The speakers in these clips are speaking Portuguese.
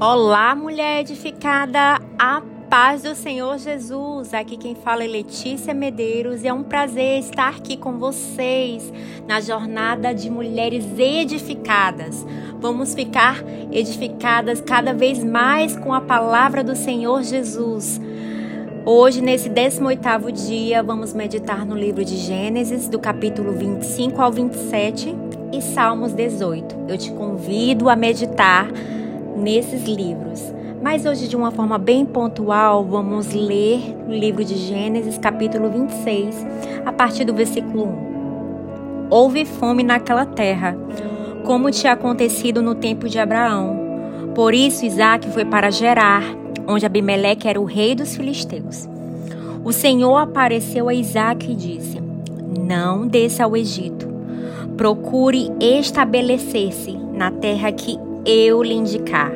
Olá, mulher edificada, a paz do Senhor Jesus. Aqui quem fala é Letícia Medeiros e é um prazer estar aqui com vocês na jornada de mulheres edificadas. Vamos ficar edificadas cada vez mais com a palavra do Senhor Jesus. Hoje, nesse 18º dia, vamos meditar no livro de Gênesis, do capítulo 25 ao 27 e Salmos 18. Eu te convido a meditar nesses livros. Mas hoje, de uma forma bem pontual, vamos ler o livro de Gênesis, capítulo 26, a partir do versículo 1. Houve fome naquela terra, como tinha acontecido no tempo de Abraão. Por isso, Isaac foi para Gerar, onde Abimeleque era o rei dos filisteus. O Senhor apareceu a Isaac e disse: Não desça ao Egito. Procure estabelecer-se na terra que eu lhe indicar.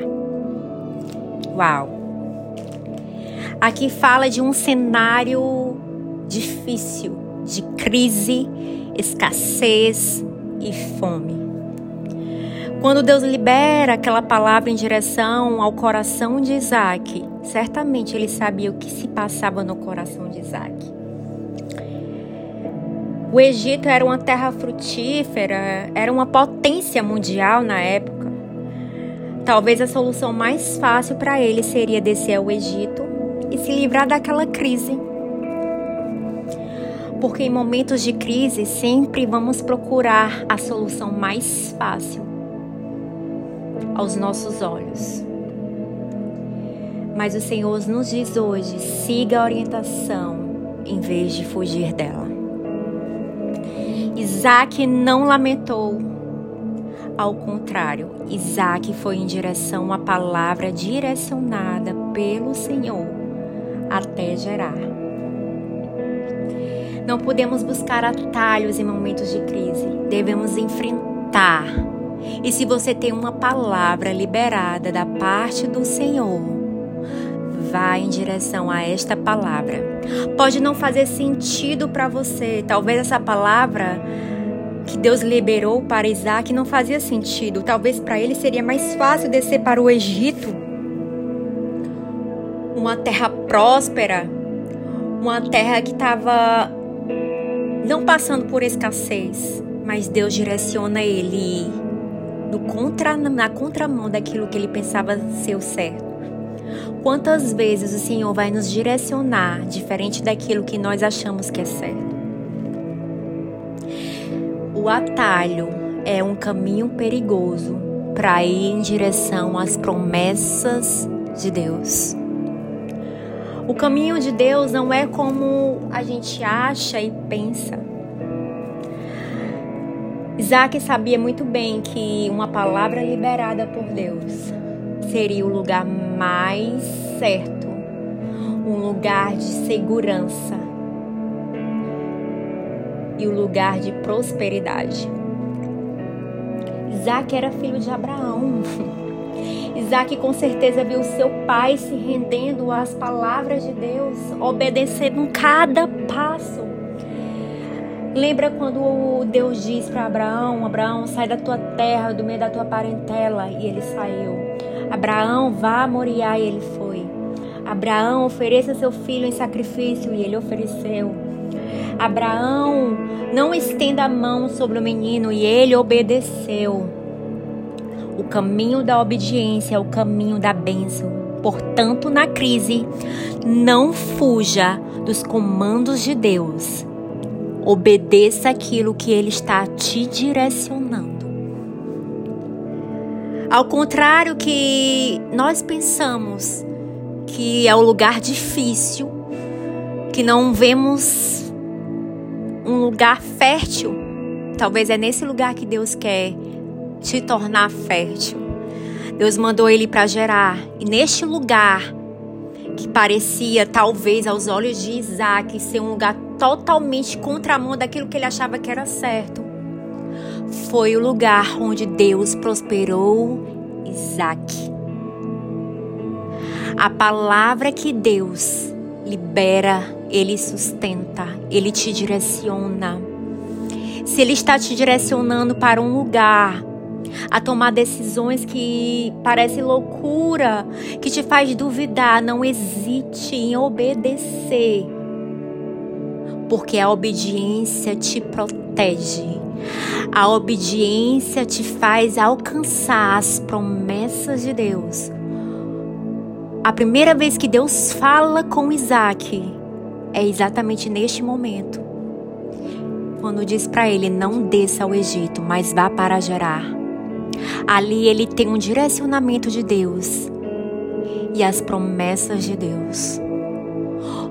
Uau! Aqui fala de um cenário difícil, de crise, escassez e fome. Quando Deus libera aquela palavra em direção ao coração de Isaac, certamente ele sabia o que se passava no coração de Isaac. O Egito era uma terra frutífera, era uma potência mundial na época. Talvez a solução mais fácil para ele seria descer ao Egito e se livrar daquela crise. Porque em momentos de crise sempre vamos procurar a solução mais fácil aos nossos olhos. Mas o Senhor nos diz hoje: siga a orientação em vez de fugir dela. Isaac não lamentou ao contrário, Isaac foi em direção à palavra direcionada pelo Senhor até Gerar. Não podemos buscar atalhos em momentos de crise, devemos enfrentar. E se você tem uma palavra liberada da parte do Senhor, vá em direção a esta palavra. Pode não fazer sentido para você, talvez essa palavra que Deus liberou para Isaac não fazia sentido. Talvez para ele seria mais fácil descer para o Egito, uma terra próspera, uma terra que estava não passando por escassez, mas Deus direciona ele no contra, na contramão daquilo que ele pensava ser o certo. Quantas vezes o Senhor vai nos direcionar diferente daquilo que nós achamos que é certo? O atalho é um caminho perigoso para ir em direção às promessas de Deus. O caminho de Deus não é como a gente acha e pensa. Isaac sabia muito bem que uma palavra liberada por Deus seria o lugar mais certo, um lugar de segurança, e o lugar de prosperidade. Isaac era filho de Abraão. Isaac com certeza viu seu pai se rendendo às palavras de Deus, obedecendo cada passo. Lembra quando Deus diz para Abraão: Abraão, sai da tua terra, do meio da tua parentela, e ele saiu. Abraão, vá a Moriá, e ele foi. Abraão, ofereça seu filho em sacrifício, e ele ofereceu. Abraão, não estenda a mão sobre o menino e ele obedeceu. O caminho da obediência é o caminho da bênção. Portanto, na crise, não fuja dos comandos de Deus. Obedeça aquilo que Ele está te direcionando. Ao contrário que nós pensamos que é o um lugar difícil, que não vemos um lugar fértil. Talvez é nesse lugar que Deus quer te tornar fértil. Deus mandou ele para gerar. E neste lugar, que parecia, talvez, aos olhos de Isaac, ser um lugar totalmente contramão daquilo que ele achava que era certo, foi o lugar onde Deus prosperou Isaac. A palavra que Deus libera ele sustenta, ele te direciona. Se ele está te direcionando para um lugar a tomar decisões que parecem loucura, que te faz duvidar, não hesite em obedecer. Porque a obediência te protege. A obediência te faz alcançar as promessas de Deus. A primeira vez que Deus fala com Isaac é exatamente neste momento. Quando diz para ele: Não desça ao Egito, mas vá para Gerar. Ali ele tem um direcionamento de Deus e as promessas de Deus.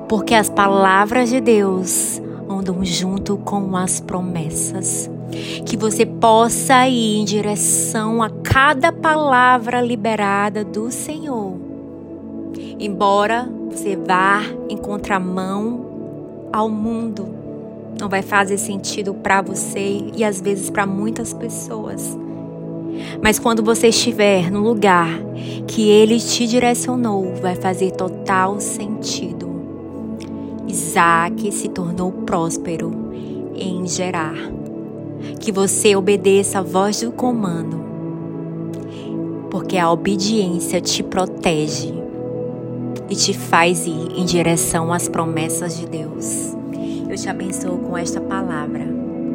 Porque as palavras de Deus andam junto com as promessas que você possa ir em direção a cada palavra liberada do Senhor. Embora você vá em contramão ao mundo, não vai fazer sentido para você e às vezes para muitas pessoas. Mas quando você estiver no lugar que ele te direcionou, vai fazer total sentido. Isaac se tornou próspero em Gerar que você obedeça a voz do comando, porque a obediência te protege e te faz ir em direção às promessas de Deus. Eu te abençoo com esta palavra.